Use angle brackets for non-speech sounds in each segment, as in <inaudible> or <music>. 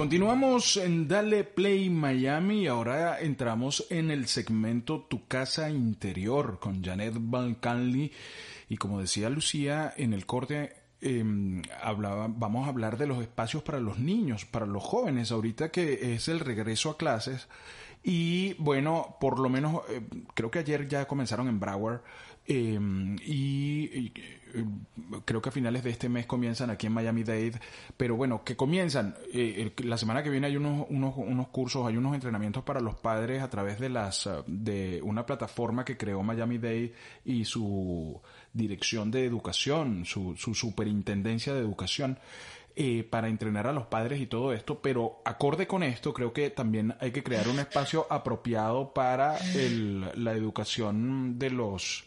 continuamos en Dale Play Miami y ahora entramos en el segmento Tu casa interior con Janet Van y como decía Lucía, en el corte em, hablaba, vamos a hablar de los espacios para los niños, para los jóvenes, ahorita que es el regreso a clases. Y bueno, por lo menos eh, creo que ayer ya comenzaron en Broward em, y, creo que a finales de este mes comienzan aquí en Miami Dade, pero bueno, que comienzan, eh, la semana que viene hay unos, unos, unos, cursos, hay unos entrenamientos para los padres a través de las de una plataforma que creó Miami Dade y su dirección de educación, su, su superintendencia de educación. Eh, para entrenar a los padres y todo esto, pero acorde con esto, creo que también hay que crear un espacio apropiado para la educación de los,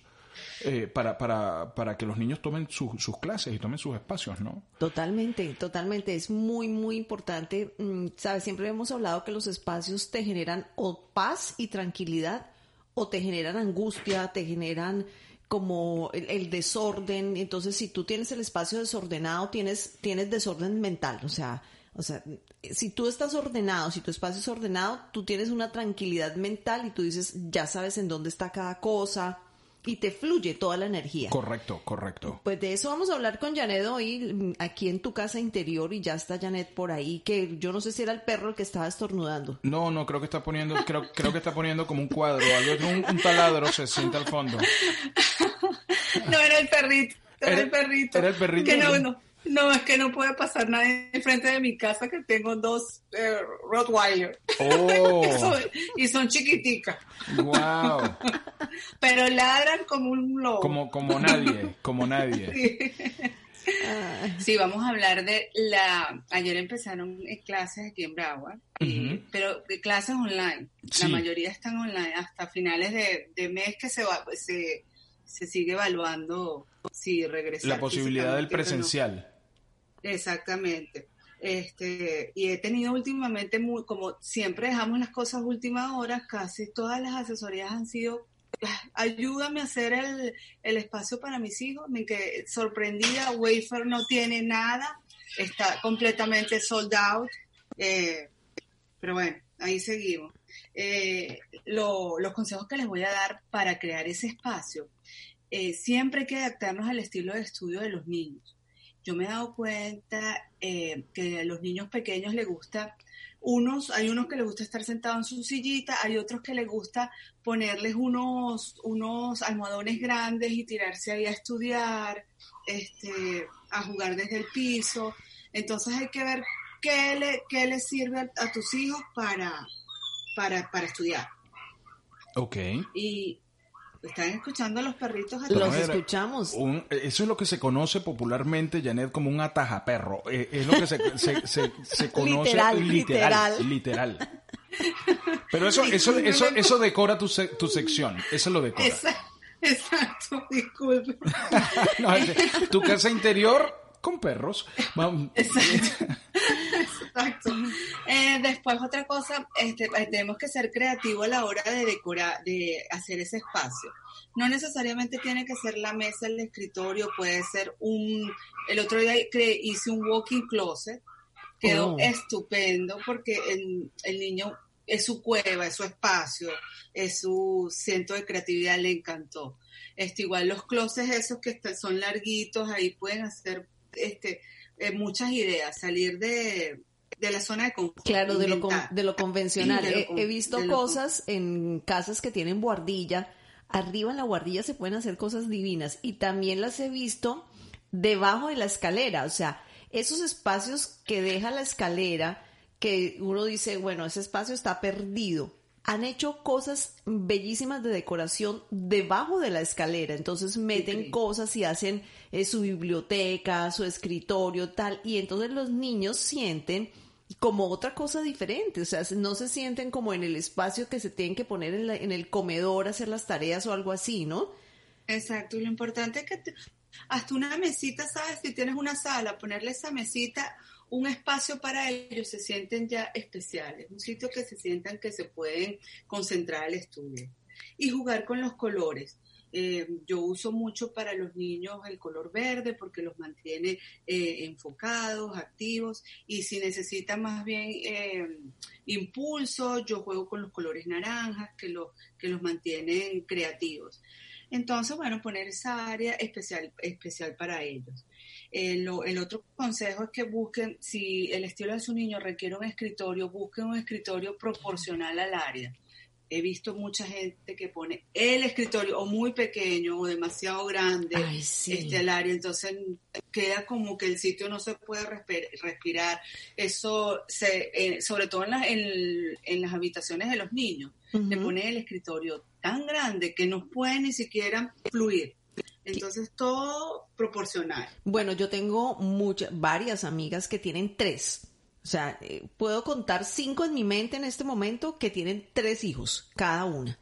eh, para, para, para que los niños tomen sus clases y tomen sus espacios, ¿no? Totalmente, totalmente. Es muy, muy importante. Mm, Sabes, siempre hemos hablado que los espacios te generan o paz y tranquilidad o te generan angustia, te generan como el, desorden. Entonces, si tú tienes el espacio desordenado, tienes, tienes desorden mental. O sea, o sea, si tú estás ordenado, si tu espacio es ordenado, tú tienes una tranquilidad mental y tú dices, ya sabes en dónde está cada cosa, y te fluye toda la energía. Correcto, correcto. Pues de eso vamos a hablar con Janet hoy, mm, aquí en tu casa interior, y ya está Janet por ahí, que yo no sé si era el perro el que estaba estornudando. No, no, creo que está poniendo, creo, creo que está poniendo como un cuadro, algo, un, un taladro se siente al fondo. <laughs> No, era el perrito, era, el perrito. Era el perrito. Que no, no. No, es que no puede pasar nadie enfrente de mi casa que tengo dos eh, Rottweiler. Oh. <laughs> y son chiquiticas. Wow. <laughs> Pero ladran como un lobo. Como, como nadie, como nadie. <laughs> Sí. vamos a hablar de la... Ayer empezaron clases aquí en Broward, pero clases online. La mayoría están online hasta finales de, de mes que se va, se, se sigue evaluando si regresa. La posibilidad del presencial. Exactamente. Este, y he tenido últimamente, como siempre dejamos las cosas última hora, casi todas las asesorías han sido, <sighs> ayúdame a hacer el, el espacio para mis hijos. Me quedé sorprendida, Wafer no tiene nada, está completamente sold out. Eh, pero bueno, ahí seguimos. Eh, los consejos que les voy a dar para crear ese espacio, eh, siempre hay que adaptarnos al estilo de estudio de los niños yo me he dado cuenta eh, que a los niños pequeños les gusta, unos, hay unos que les gusta estar sentados en su sillita, hay otros que les gusta ponerles unos, unos almohadones grandes y tirarse ahí a estudiar, este, a jugar desde el piso. Entonces hay que ver qué le, qué le sirve a, tus hijos para, para, para estudiar. Ok. Y, ¿Están escuchando a los perritos? Los escuchamos. eso es lo que se conoce popularmente, Janet, como un atajaperro. Eh, es lo que se, se, conoce literal, literal, literal. Pero eso, eso, eso, eso decora tu, tu sección. Eso lo decora. Exacto, disculpe. <laughs> tu casa interior con perros. Exacto. Exacto. Eh, después otra cosa, este, eh, tenemos que ser creativos a la hora de decorar, de hacer ese espacio. No necesariamente tiene que ser la mesa, el escritorio, puede ser un... El otro día hice un walking closet, quedó oh. estupendo porque el, el niño es su cueva, es su espacio, es su centro de creatividad, le encantó. Este, igual los closets esos que son larguitos, ahí pueden hacer este, eh, muchas ideas, salir de, la zona de confort. Claro, de lo, de lo convencional. he, visto cosas en casas que tienen guardilla. Arriba en la guardilla se pueden hacer cosas divinas y también las he visto debajo de la escalera, o sea, esos espacios que deja la escalera, que uno dice, bueno, ese espacio está perdido, han hecho cosas bellísimas de decoración debajo de la escalera. Entonces meten cosas y hacen eh, su biblioteca, su escritorio, tal. Y entonces los niños sienten como otra cosa diferente. O sea, no se sienten como en el espacio que se tienen que poner en, en el comedor, hacer las tareas o algo así, ¿no? Exacto. Lo importante es que hasta una mesita, ¿sabes? Si tienes una sala, ponerle esa mesita un espacio para ellos, se sienten ya especiales, un sitio que se sientan que se pueden concentrar al estudio. Y jugar con los colores. Eh, yo uso mucho para los niños el color verde porque los mantiene eh, enfocados, activos y si necesitan más bien eh, impulso, yo juego con los colores naranjas que, lo, que los mantienen creativos. Entonces, bueno, poner esa área especial, especial para ellos. El, otro consejo es que busquen, si el estilo de su niño requiere un escritorio, busquen un escritorio proporcional al área. He visto mucha gente que pone el escritorio o muy pequeño o demasiado grande este el área, entonces queda como que el sitio no se puede respirar. Eso, se, eh, sobre todo en, en, las habitaciones de los niños, le pone el escritorio tan grande que no puede ni siquiera fluir. Entonces todo proporcional. Bueno, yo tengo muchas, varias amigas que tienen tres. O sea, eh, puedo contar cinco en mi mente en este momento que tienen tres hijos, cada una.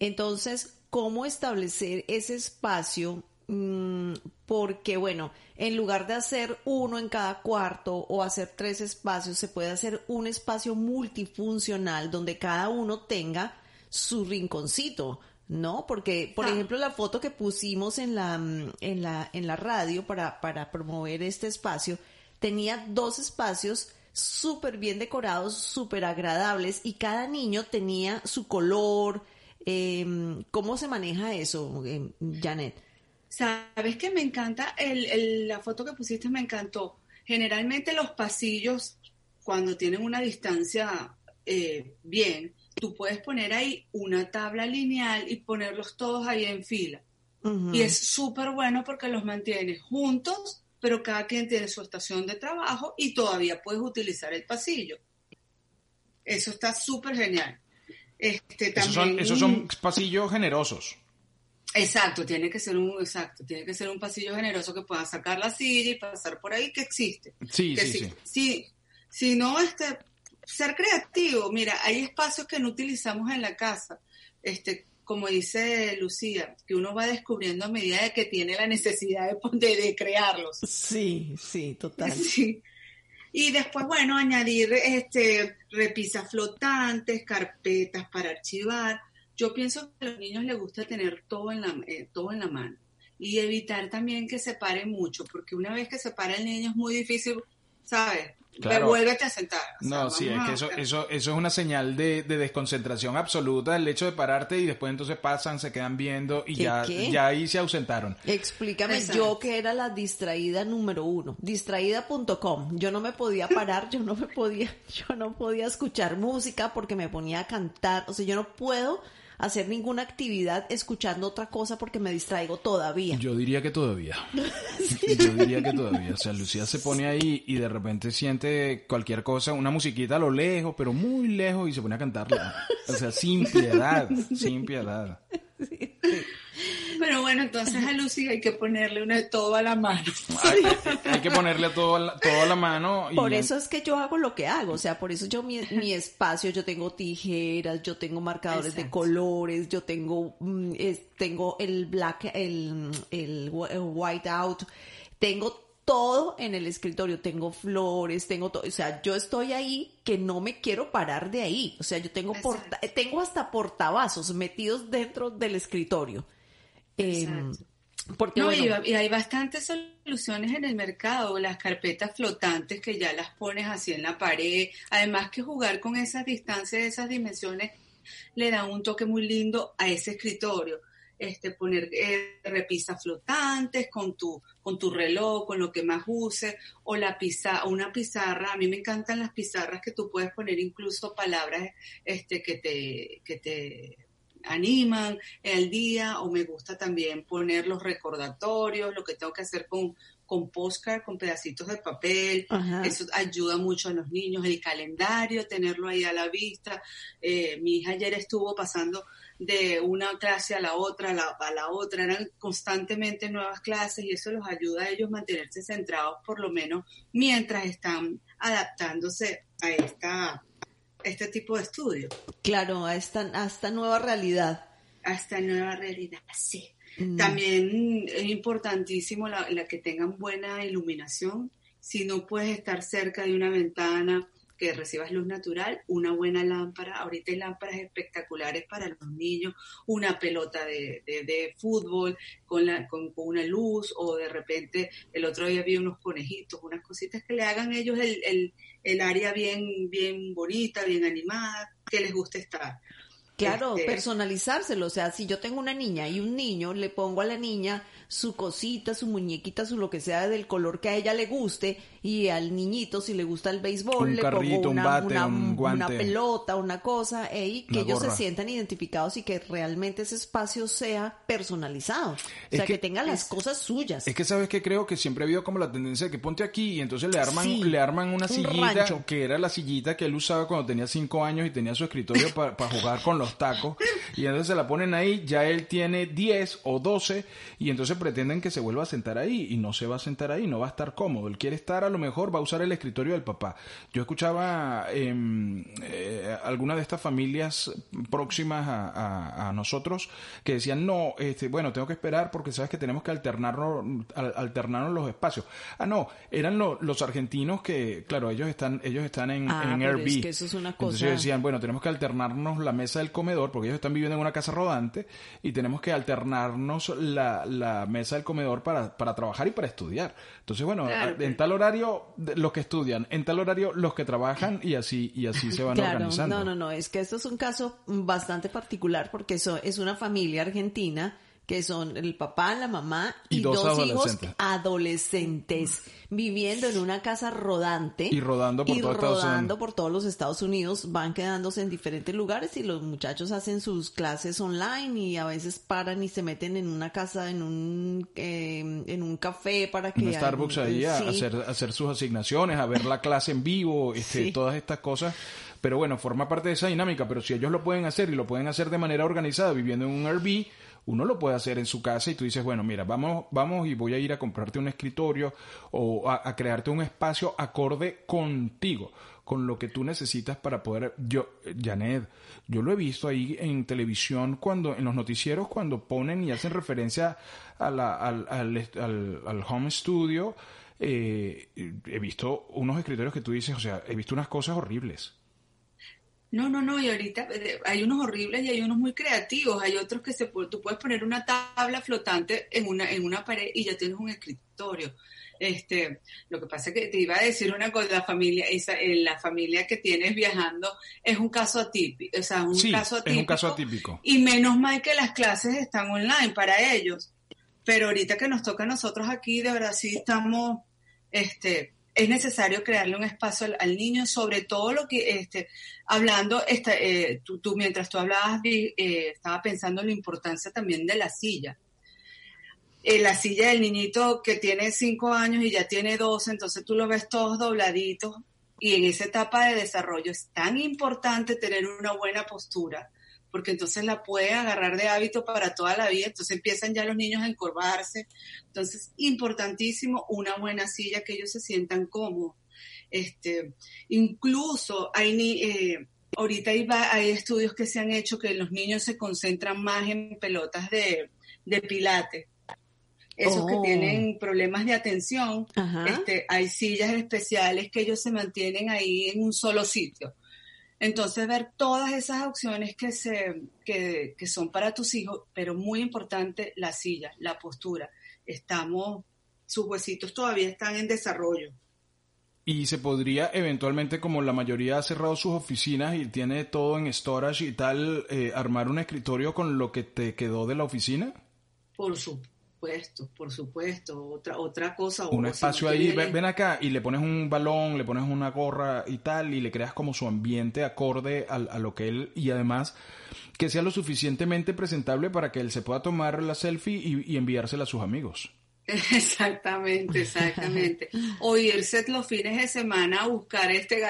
Entonces, ¿cómo establecer ese espacio? Mm, porque, bueno, en lugar de hacer uno en cada cuarto o hacer tres espacios, se puede hacer un espacio multifuncional donde cada uno tenga su rinconcito ¿no? Porque, por ah. ejemplo, la foto que pusimos en la, en la, en la radio para, para promover este espacio tenía dos espacios súper bien decorados, súper agradables y cada niño tenía su color. Em, ¿Cómo se maneja eso, em, Janet? Sabes que me encanta, el, la foto que pusiste me encantó. Generalmente los pasillos, cuando tienen una distancia eh, bien, tú puedes poner ahí una tabla lineal y ponerlos todos ahí en fila. Y es súper bueno porque los mantienes juntos, pero cada quien tiene su estación de trabajo y todavía puedes utilizar el pasillo. Eso está súper genial. Este, también, esos, son, pasillos generosos. Exacto, tiene que ser un exacto, tiene que ser un pasillo generoso que pueda sacar la silla y pasar por ahí que existe. Sí, sí, sí. Si, si no, este, ser creativo, mira, hay espacios que no utilizamos en la casa, este, como dice Lucía, que uno va descubriendo a medida de que tiene la necesidad de, de, crearlos. Sí, sí, total. <laughs> Sí. Y después, bueno, añadir este, repisas flotantes, carpetas para archivar. Yo pienso que a los niños les gusta tener todo en la, eh, todo en la mano y evitar también que se pare mucho, porque una vez que se para el niño es muy difícil, ¿sabes? Claro. a sentar. no, sí, es que eso, eso, eso es una señal de, desconcentración absoluta, el hecho de pararte y después entonces pasan, se quedan viendo y ya, ya ahí se ausentaron. Explícame yo que era la distraída número uno, distraída.com. Yo no me podía parar, yo no me podía, <laughs> yo no podía escuchar música porque me ponía a cantar, o sea, yo no puedo hacer ninguna actividad escuchando otra cosa porque me distraigo todavía. Yo diría que todavía. <laughs> Yo diría que todavía. O sea, Lucía se pone ahí y de repente siente cualquier cosa, una musiquita a lo lejos, pero muy lejos y se pone a cantarla. O sea, sin piedad, <laughs> sin piedad. Pero bueno, entonces a Lucy hay que ponerle una de todo a la mano. Hay, que ponerle todo a la, todo a la mano. Por eso es que yo hago lo que hago. O sea, por eso yo mi, espacio, yo tengo tijeras, yo tengo marcadores de colores, yo tengo, mm, tengo el black, el, el, white out, tengo todo en el escritorio, tengo flores, tengo todo, o sea, yo estoy ahí que no me quiero parar de ahí, o sea, yo tengo porta, tengo hasta portavasos metidos dentro del escritorio. Em, porque, y, hay bastantes soluciones en el mercado, las carpetas flotantes que ya las pones así en la pared, además que jugar con esas distancias, esas dimensiones, le da un toque muy lindo a ese escritorio. Este, poner eh, repisas flotantes con tu, con tu reloj, con lo que más uses, o la pizarra, una pizarra, a mí me encantan las pizarras que tú puedes poner incluso palabras este, que te, que te animan el día o me gusta también poner los recordatorios, lo que tengo que hacer con, con postcard, con pedacitos de papel. Eso ayuda mucho a los niños. El calendario, tenerlo ahí a la vista. Eh, mi hija ayer estuvo pasando de una clase a la otra, a la, a la otra. Eran constantemente nuevas clases y eso los ayuda a ellos mantenerse centrados por lo menos mientras están adaptándose a esta este tipo de estudio. Claro, a esta, a esta nueva realidad. A esta nueva realidad, sí. Mm. También es importantísimo la, que tengan buena iluminación. Si no puedes estar cerca de una ventana que recibas luz natural, una buena lámpara. Ahorita hay lámparas espectaculares para los niños, una pelota de, de, fútbol con, la, con, una luz o de repente el otro día vi unos conejitos, unas cositas que le hagan ellos el, el, el área bien, bien bonita, bien animada, que les guste estar. Claro, este, personalizárselo. O sea, si yo tengo una niña y un niño, le pongo a la niña su cosita, su muñequita, su lo que sea del color que a ella le guste y al niñito si le gusta el béisbol le pongo una, una, pelota, una cosa, y que ellos se sientan identificados y que realmente ese espacio sea personalizado. O sea, que, tenga las cosas suyas. Es que sabes que creo que siempre ha habido como la tendencia de que ponte aquí y entonces le arman, le arman una sillita que era la sillita que él usaba cuando tenía cinco años y tenía su escritorio para jugar con los tacos y entonces se la ponen ahí, ya él tiene 10 o 12 y entonces pretenden que se vuelva a sentar ahí y no se va a sentar ahí, no va a estar cómodo. Él quiere estar, a lo mejor va a usar el escritorio del papá. Yo escuchaba eh, eh, algunas de estas familias próximas a, nosotros que decían, no, este, bueno, tengo que esperar porque sabes que tenemos que alternarnos, alternarnos los espacios. Ah, no, eran los argentinos que, claro, ellos están, ellos están en, ah, en Airbnb. Es eso es una cosa... Entonces decían, bueno, tenemos que alternarnos la mesa del comedor porque ellos están viviendo en una casa rodante y tenemos que alternarnos la, la mesa del comedor para, para trabajar y para estudiar. Entonces, bueno, en tal horario los que estudian, en tal horario los que trabajan y así y así se van <laughs> organizando. No, no, no, es que esto es un caso bastante particular porque eso es una familia argentina que son el papá, la mamá y, dos, hijos adolescentes. viviendo en una casa rodante y rodando por, rodando por todos los Estados Unidos, van quedándose en diferentes lugares y los muchachos hacen sus clases online y a veces paran y se meten en una casa, en un eh, en un café para que un Starbucks ahí a hacer hacer sus asignaciones, a ver la clase en vivo, <laughs> este, todas estas cosas. Pero bueno, forma parte de esa dinámica, pero si ellos lo pueden hacer y lo pueden hacer de manera organizada viviendo en un Airbnb, uno lo puede hacer en su casa y tú dices, bueno, mira, vamos, vamos y voy a ir a comprarte un escritorio o a, crearte un espacio acorde contigo, con lo que tú necesitas para poder, yo, Janet, yo lo he visto ahí en televisión cuando, en los noticieros cuando ponen y hacen referencia a la, al, al, home studio, eh, he visto unos escritorios que tú dices, o sea, he visto unas cosas horribles. No, no, no, y ahorita eh, hay unos horribles y hay unos muy creativos, hay otros que se tú puedes poner una tabla flotante en una en una pared y ya tienes un escritorio. Este, lo que pasa es que te iba a decir una cosa, la familia, esa, eh, la familia que tienes viajando es un caso atípico, o sea, un caso atípico. Es un caso atípico. Y menos mal que las clases están online para ellos. Pero ahorita que nos toca a nosotros aquí, de verdad sí estamos, este, es necesario crearle un espacio al, niño, sobre todo lo que, este, hablando, este, eh, tú, mientras tú hablabas, eh, estaba pensando en la importancia también de la silla. Eh, la silla del niñito que tiene cinco años y ya tiene dos, entonces tú lo ves todos dobladitos y en esa etapa de desarrollo es tan importante tener una buena postura porque entonces la puede agarrar de hábito para toda la vida, entonces empiezan ya los niños a encorvarse, entonces importantísimo una buena silla que ellos se sientan cómodos. Este, incluso hay eh, ahorita hay, hay, estudios que se han hecho que los niños se concentran más en pelotas de, de pilate. Esos que oh. tienen problemas de atención, este, hay sillas especiales que ellos se mantienen ahí en un solo sitio. Entonces, ver todas esas opciones que, se, que, que son para tus hijos, pero muy importante, la silla, la postura. Estamos, sus huesitos todavía están en desarrollo. Y se podría eventualmente, como la mayoría ha cerrado sus oficinas y tiene todo en storage y tal, eh, armar un escritorio con lo que te quedó de la oficina? Por supuesto supuesto, por supuesto. Otra, otra cosa. Un espacio ahí, ven, acá y le pones un balón, le pones una gorra y tal, y le creas como su ambiente acorde a, lo que él. Y además, que sea lo suficientemente presentable para que él se pueda tomar la selfie y, enviársela a sus amigos. <laughs> Exactamente, exactamente. O irse los fines de semana a buscar este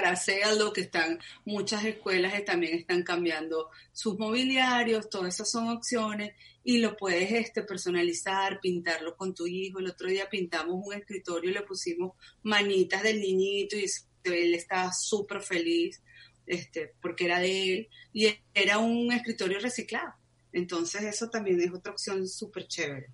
lo que están, muchas escuelas también están cambiando sus mobiliarios, todas esas son opciones y lo puedes este, personalizar, pintarlo con tu hijo. El otro día pintamos un escritorio y le pusimos manitas del niñito y él estaba súper feliz este, porque era de él y era un escritorio reciclado. Entonces eso también es otra opción súper chévere.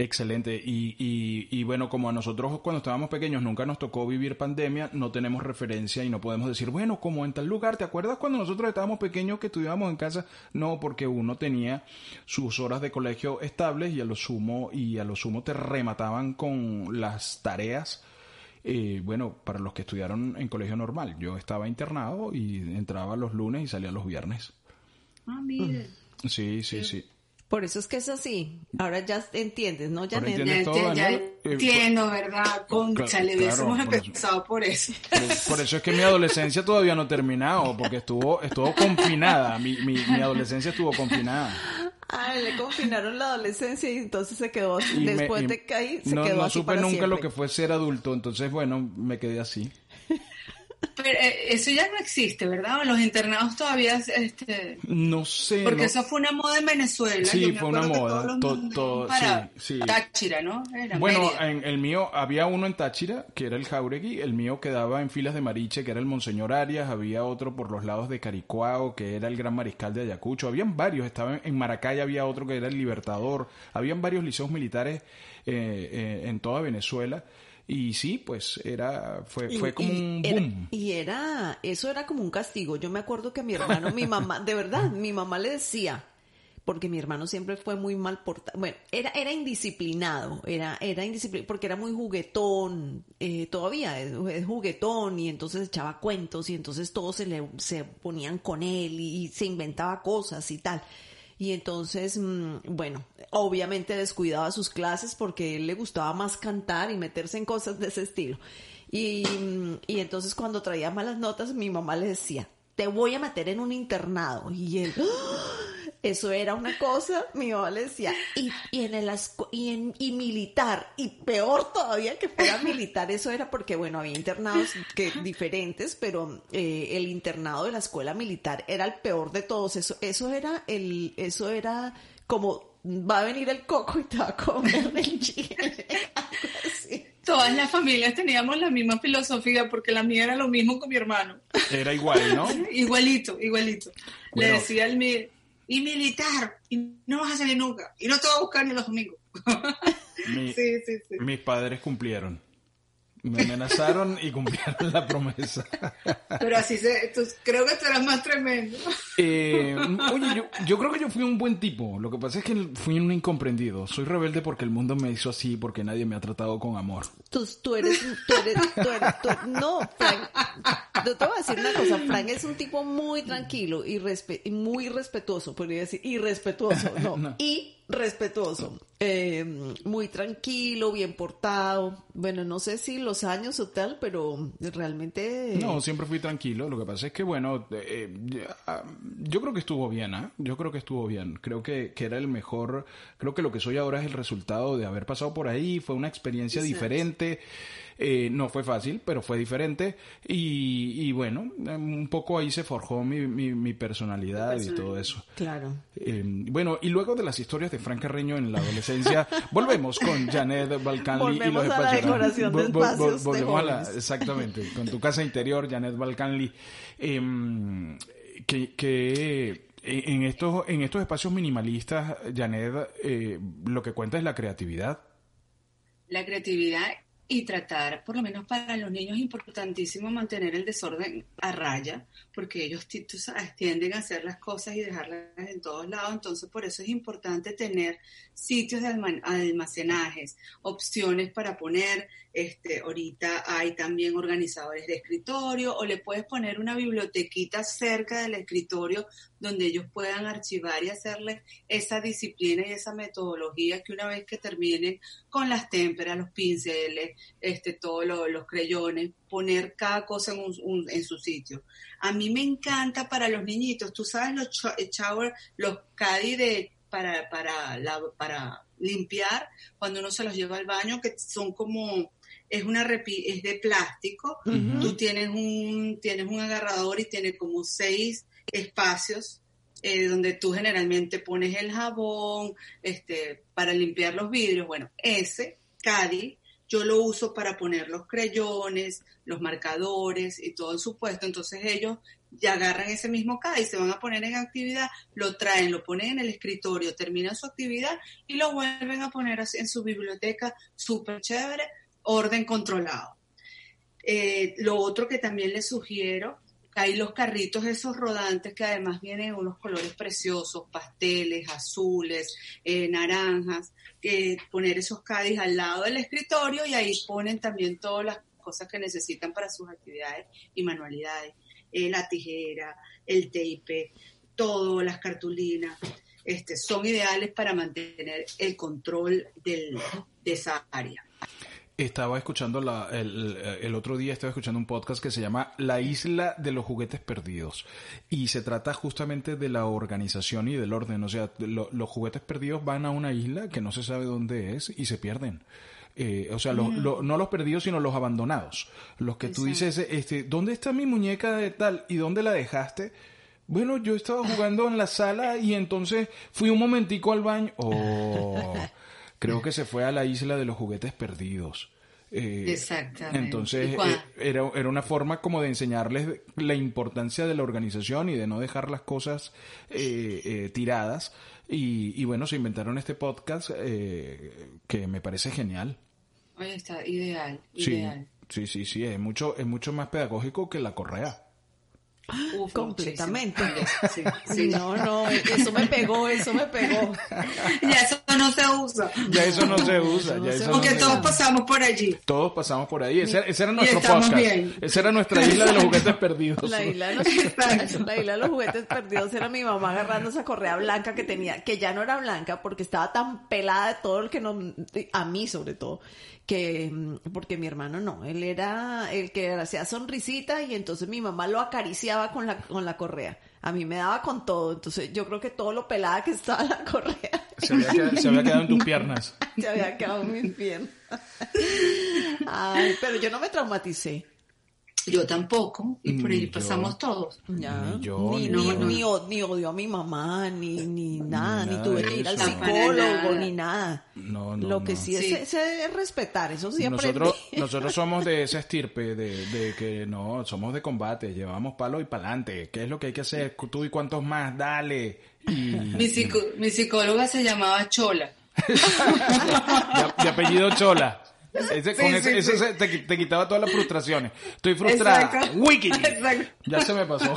Excelente. Y, y, y, bueno, como a nosotros cuando estábamos pequeños nunca nos tocó vivir pandemia, no tenemos referencia y no podemos decir, bueno, como en tal lugar, ¿te acuerdas cuando nosotros estábamos pequeños que estudiábamos en casa? No, porque uno tenía sus horas de colegio estables y a lo sumo, y a lo sumo te remataban con las tareas. Eh, bueno, para los que estudiaron en colegio normal. Yo estaba internado y entraba los lunes y salía los viernes. Ah, mire. Sí, sí, sí. Por eso es que es así. Ahora ya entiendes, ¿no, Ya, ya, eh, entiendo, ¿verdad? Concha, le hubiésemos empezado por eso. Por, eso es que mi adolescencia todavía no ha terminado, porque estuvo, estuvo confinada. Mi, mi, mi adolescencia estuvo confinada. Ah, le confinaron la adolescencia y entonces se quedó así. Después de caer, se no, quedó no supe nunca lo que fue ser adulto, entonces bueno, me quedé así. Pero eh, eso ya no existe, ¿verdad? Los internados todavía, este... No sé. Porque eso fue una moda en Venezuela. Sí, fue una moda. Todo, sí, Táchira, ¿no? bueno, en el mío había uno en Táchira, que era el Jauregui. El mío quedaba en filas de Mariche, que era el Monseñor Arias. Había otro por los lados de Caricuao, que era el Gran Mariscal de Ayacucho. Habían varios. Estaba en Maracay, había otro que era el Libertador. Habían varios liceos militares eh, eh, en toda Venezuela. Y sí, pues era, fue, fue como un boom. y era, eso era como un castigo. Yo me acuerdo que mi hermano, mi mamá, de verdad, mi mamá le decía, porque mi hermano siempre fue muy mal portado, bueno, era, era indisciplinado, era, era indisciplinado, porque era muy juguetón, eh, todavía es, juguetón, y entonces echaba cuentos, y entonces todos se le, se ponían con él, y se inventaba cosas y tal. Y entonces, mm, bueno, obviamente descuidaba sus clases porque él le gustaba más cantar y meterse en cosas de ese estilo. Y, mm, y entonces cuando traía malas notas, mi mamá le decía, te voy a meter en un internado. Y él, eso era una cosa, mi mamá le decía, y, y en el y, en, y militar, y peor todavía que fuera militar, eso era porque, bueno, había internados que, diferentes, pero eh, el internado de la escuela militar era el peor de todos, eso, eso era el, eso era como va a venir el coco y te va a comer <laughs> el chile. Todas las familias teníamos la misma filosofía porque la mía era lo mismo con mi hermano. Era igual, ¿no? <laughs> igualito, igualito. Le decía al mío, y militar, y no vas a salir nunca, y no te voy a buscar ni los domingos. <laughs> sí, sí, sí. Mis padres cumplieron. Me amenazaron y cumplieron la promesa. Pero así se, creo que esto más tremendo. Eh, oye, yo, creo que yo fui un buen tipo. Lo que pasa es que fui un incomprendido. Soy rebelde porque el mundo me hizo así, porque nadie me ha tratado con amor. Tú, tú eres, tú eres, tú eres, no, Frank, yo te voy a decir una cosa. Frank es un tipo muy tranquilo y muy respetuoso, podría decir, irrespetuoso, no, <laughs> no. y respetuoso, eh, muy tranquilo, bien portado. Bueno, no sé si los años o tal, pero realmente... No, siempre fui tranquilo. Lo que pasa es que, bueno, eh, yo creo que estuvo bien, ¿ah? Yo creo que estuvo bien. Creo que, que, era el mejor, creo que lo que soy ahora es el resultado de haber pasado por ahí. Fue una experiencia diferente. Eh, no fue fácil, pero fue diferente. Y, bueno, un poco ahí se forjó mi, mi, personalidad y todo eso. Claro. Eh, bueno, y luego de las historias de Frank Carreño en la adolescencia, <laughs> volvemos con Janet Balcanli y los a la decoración de espacios Volvemos a la, exactamente, con tu casa interior, Janet Balcanli. Em, que, que en estos, en estos espacios minimalistas, Janet, eh, lo que cuenta es la creatividad. La creatividad y tratar, por lo menos para los niños es importantísimo mantener el desorden a raya, porque ellos tienden a hacer las cosas y dejarlas en todos lados, entonces por eso es importante tener sitios de almacenajes, opciones para poner, este, ahorita hay también organizadores de escritorio o le puedes poner una bibliotequita cerca del escritorio donde ellos puedan archivar y hacerle esa disciplina y esa metodología que una vez que terminen con las témperas, los pinceles, este, todos los creyones, poner cada cosa en, en su sitio. A mí me encanta para los niñitos, tú sabes los shower, los caddy de para, para, la, para limpiar cuando uno se los lleva al baño, que son como es una es de plástico, tú tienes un, tienes un agarrador y tiene como seis espacios eh, donde tú generalmente pones el jabón este, para limpiar los vidrios. Bueno, ese Caddy yo lo uso para poner los creyones, los marcadores y todo en su puesto. Entonces ellos ya agarran ese mismo Caddy, se van a poner en actividad, lo traen, lo ponen en el escritorio, terminan su actividad y lo vuelven a poner en su biblioteca súper chévere orden controlado. Eh, lo otro que también les sugiero, hay los carritos esos rodantes que además vienen unos colores preciosos, pasteles, azules, eh, naranjas, poner esos caddies al lado del escritorio y ahí ponen también todas las cosas que necesitan para sus actividades y manualidades. Eh, la tijera, el tape, todo, las cartulinas, este, son ideales para mantener el control del, de esa área. Estaba escuchando la, el, otro día, estaba escuchando un podcast que se llama La isla de los juguetes perdidos. Y se trata justamente de la organización y del orden. O sea, los juguetes perdidos van a una isla que no se sabe dónde es y se pierden. Eh, o sea, no los perdidos, sino los abandonados. Los que tú dices, este, ¿dónde está mi muñeca de tal? ¿Y dónde la dejaste? Bueno, yo estaba jugando en la sala y entonces fui un momentico al baño. Oh <laughs> creo que se fue a la isla de los juguetes perdidos. Eh, Exactamente. Entonces eh, era, era una forma como de enseñarles la importancia de la organización y de no dejar las cosas eh, tiradas. Y, bueno, se inventaron este podcast que me parece genial. Oye, está ideal, ideal. Sí, sí, sí, sí, es mucho, es mucho más pedagógico que la correa completamente. No, no, eso me pegó, eso me pegó. Ya eso no se usa. Ya eso no se usa. Porque todos pasamos por allí. Todos pasamos por ahí. Ese, era nuestro podcast. Esa era nuestra isla de los juguetes perdidos. La isla, de los, la isla de los juguetes perdidos era mi mamá agarrando esa correa blanca que tenía, que ya no era blanca porque estaba tan pelada de todo el que no, a mí sobre todo, que mm, porque mi hermano no, él era el que hacía sonrisita y entonces mi mamá lo acariciaba con la, con la correa. A mí me daba con todo, entonces yo creo que todo lo pelada que estaba la correa. Se había quedado, se había quedado en tus piernas. <laughs> Se había quedado en mis piernas. Ay, pero yo no me traumaticé. Yo tampoco, y por ahí pasamos todos. ni, ni, odio a mi mamá, ni, ni nada, ni tuve que ir al psicólogo, ni nada. Lo que sí, Es, respetar, eso sí nosotros, <laughs> Nosotros somos de esa estirpe, de, que no, somos de combate, llevamos palo y pa'lante. ¿Qué es lo que hay que hacer? Tú y cuántos más, dale. Mi, mi psicóloga se llamaba Chola. <laughs> de apellido Chola. Ese, con ese, te, quitaba todas las frustraciones. Estoy frustrada. Wiki. Ya se me pasó.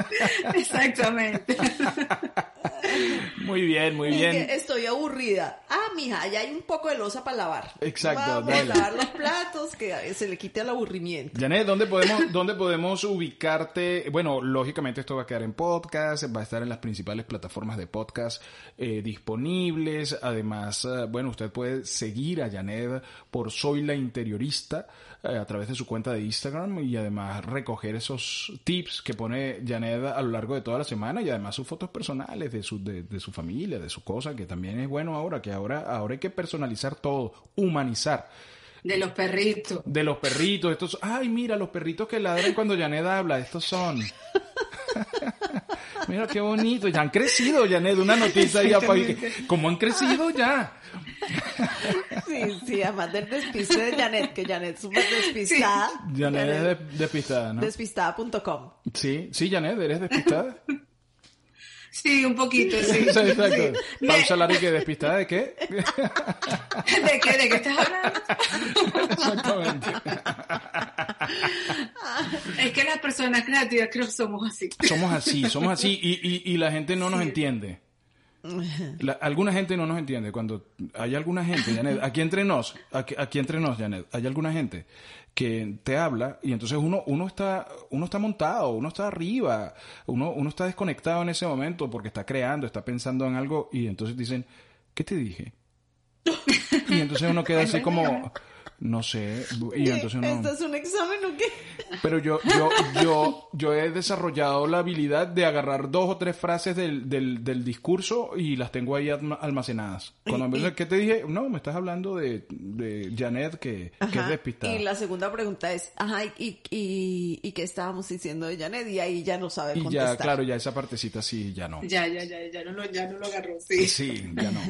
<laughs> Exactamente. <laughs> <laughs> Muy bien, muy bien. Estoy aburrida. Ah, mija, ya hay un poco de losa para lavar. Exacto. Vamos a lavar los platos, que se le quite el aburrimiento. Janet, ¿dónde podemos, <laughs> ¿dónde podemos ubicarte? Bueno, lógicamente esto va a quedar en podcast, va a estar en las principales plataformas de podcast eh, disponibles. Además, eh, bueno, usted puede seguir a Janet por Soy la Interiorista a través de su cuenta de Instagram y además recoger esos tips que pone Janet a lo largo de toda la semana y además sus fotos personales de su, de, su familia, de su cosa, que también es bueno ahora, que ahora, ahora hay que personalizar todo, humanizar. De los perritos. De los perritos, estos, ay mira, los perritos que ladran cuando Janet habla, estos son. <laughs> Mira qué bonito, ya han crecido, Janet, una noticia ya para ¿Cómo han crecido ya? Sí, sí, además del despiste de Janet, que Janet es súper despistada. Janet, es despistada, ¿no? Despistada.com. Sí, sí, Janet, ¿eres despistada? Sí, un poquito, sí. exacto. Pausa Larry, que despistada de qué? ¿De qué? ¿De qué estás hablando? Exactamente. Es que las personas creativas creo que somos así. Somos así, somos así y, y, y la gente no nos entiende. <laughs> La- alguna gente no nos entiende. Cuando hay alguna gente, Janet, aquí entre nos, aquí, aquí entre nos, Janet, hay alguna gente que te habla y entonces uno, uno está, uno está montado, uno está arriba, uno, uno está desconectado en ese momento porque está creando, está pensando en algo y entonces dicen, ¿qué te dije? <laughs> Y entonces uno queda así como, no sé, y entonces uno... ¿Esto es un examen o qué? Pero yo, yo, yo, yo he desarrollado la habilidad de agarrar dos o tres frases del, del, del discurso y las tengo ahí alma- almacenadas. Cuando me dicen, ¿qué te dije? No, me estás hablando de, de Janet que, que es despistada. Y la segunda pregunta es, ajá, ¿y, y, y qué estábamos diciendo de Janet? Y ahí ya no sabe Y contestar. ya, claro, ya esa partecita sí, ya no. Ya, ya, ya, ya no lo, ya no lo agarró, sí. Sí, ya no.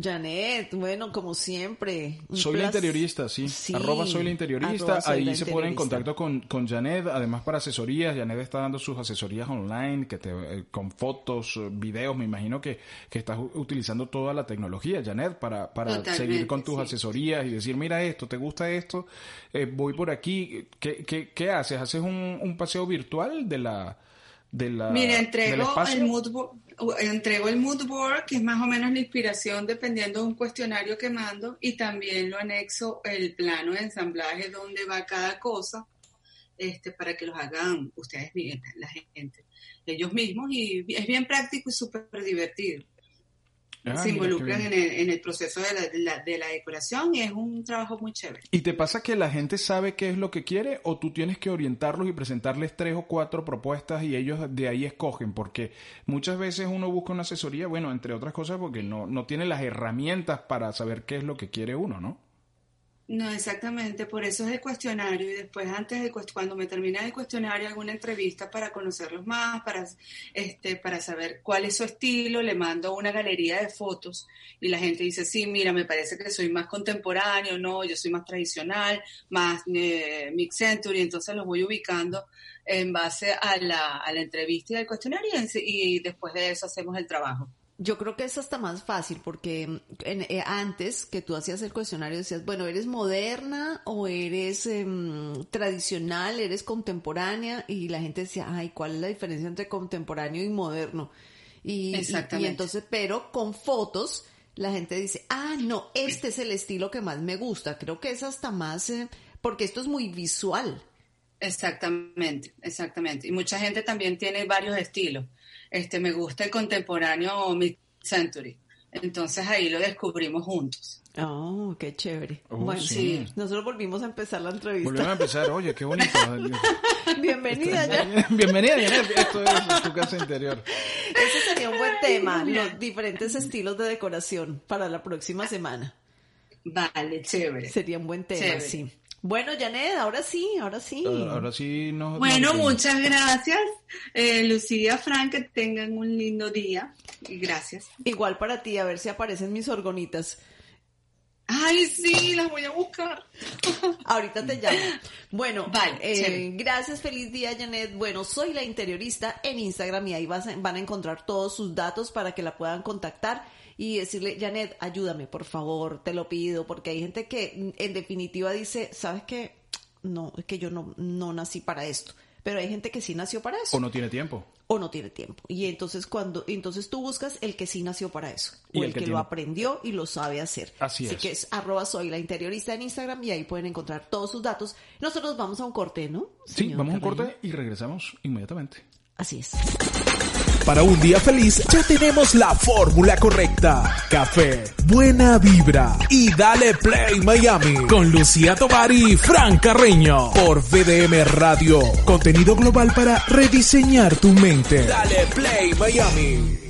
Janet, bueno, como siempre. Soy la interiorista, sí. Sí, Arroba soy la interiorista. arroba Ahí la se pone en contacto con, con Janet, además para asesorías. Janet está dando sus asesorías online, que te, eh, con fotos, videos. Me imagino que, que estás utilizando toda la tecnología, Janet, para, para Totalmente, seguir con tus sí. asesorías y decir, mira esto, ¿te gusta esto? Eh, voy por aquí. ¿Qué, qué, qué haces? ¿Haces un, un paseo virtual de la... De la Mira, el, mood board, entrego el mood board, que es más o menos la inspiración dependiendo de un cuestionario que mando, y también lo anexo el plano de ensamblaje donde va cada cosa, este, para que los hagan ustedes la gente, ellos mismos, y es bien práctico y súper divertido. Ah, Se involucran en el, en el proceso de la, de la- de la decoración y es un trabajo muy chévere. ¿Y te pasa que la gente sabe qué es lo que quiere o tú tienes que orientarlos y presentarles tres o cuatro propuestas y ellos de ahí escogen? Porque muchas veces uno busca una asesoría, bueno, entre otras cosas porque no, no tiene las herramientas para saber qué es lo que quiere uno, ¿no? No, exactamente, por eso es el cuestionario y después antes de cuando me termina el cuestionario alguna entrevista para conocerlos más, para este para saber cuál es su estilo, le mando una galería de fotos y la gente dice, "Sí, mira, me parece que soy más contemporáneo, no, yo soy más tradicional, más eh, mid century", entonces los voy ubicando en base a la, a la entrevista y al cuestionario y después de eso hacemos el trabajo. Yo creo que es hasta más fácil porque en- eh, antes que tú hacías el cuestionario decías, bueno, ¿eres moderna o eres em, tradicional, eres contemporánea? Y la gente decía, ay, ¿cuál es la diferencia entre contemporáneo y moderno? Y, y- Exactamente. y entonces, pero con fotos, la gente dice, ah, no, este es el estilo que más me gusta. Creo que es hasta más, eh, porque esto es muy visual. Exactamente, exactamente. Y mucha gente también tiene varios estilos. Este, me gusta el contemporáneo mid century. Entonces ahí lo descubrimos juntos. Oh, qué chévere. Oh, bueno, sí. nosotros volvimos a empezar la entrevista. Volvemos a empezar, oye, qué bonito. <laughs> Bienvenida ya. Bienvenida, Janet, esto es tu casa interior. Ese sería un buen tema, los diferentes estilos de decoración para la próxima semana. Vale, chévere. Sería un buen tema, Chévere. sí. Bueno, Janet, ahora sí, ahora sí. Ahora sí nos... Bueno, muchas gracias, eh, Lucía, Frank, que tengan un lindo día. Y gracias. Igual para ti, a ver si aparecen mis orgonitas. Ay, sí, las voy a buscar. <laughs> Ahorita te llamo. Bueno, Vale, eh, gracias, feliz día, Janet. Bueno, soy la interiorista en Instagram y ahí vas a- van a encontrar todos sus datos para que la puedan contactar y decirle, Janet, ayúdame, por favor, te lo pido, porque hay gente que en definitiva dice, ¿sabes qué? No, es que yo no, no nací para esto. Pero hay gente que sí nació para eso O no tiene tiempo. o no tiene tiempo. Y entonces cuando entonces tú buscas el que sí nació para eso Y o el el, que lo aprendió y lo sabe hacer. Así es. que es arroba soy la interiorista en Instagram y ahí pueden encontrar todos sus datos. Nosotros vamos a un corte, ¿no? Sí, vamos a un corte y regresamos inmediatamente. Así es. Para un día feliz ya tenemos la fórmula correcta. Café, buena vibra y dale play Miami con Lucía Tovar y Fran Carreño por VDM Radio. Contenido global para rediseñar tu mente. Dale play Miami.